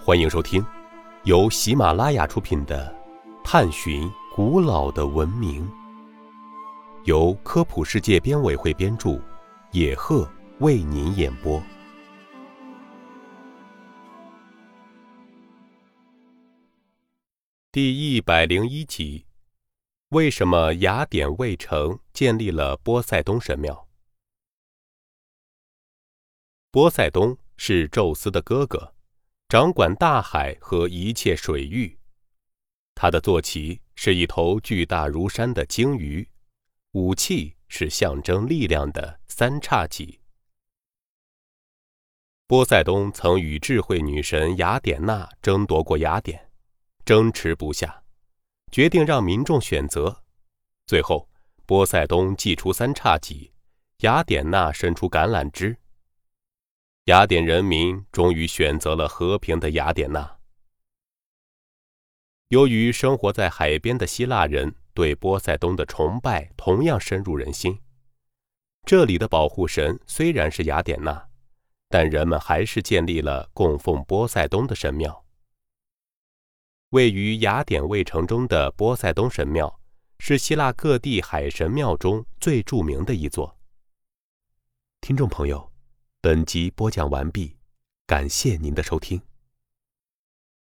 欢迎收听由喜马拉雅出品的《探寻古老的文明》，由科普世界编委会编著，野鹤为您演播。第一百零一集：为什么雅典卫城建立了波塞冬神庙？波塞冬是宙斯的哥哥，掌管大海和一切水域。他的坐骑是一头巨大如山的鲸鱼，武器是象征力量的三叉戟。波塞冬曾与智慧女神雅典娜争夺过雅典，争持不下，决定让民众选择。最后，波塞冬祭出三叉戟，雅典娜伸出橄榄枝。雅典人民终于选择了和平的雅典娜。由于生活在海边的希腊人对波塞冬的崇拜同样深入人心，这里的保护神虽然是雅典娜，但人们还是建立了供奉波塞冬的神庙。位于雅典卫城中的波塞冬神庙，是希腊各地海神庙中最著名的一座。听众朋友。本集播讲完毕，感谢您的收听。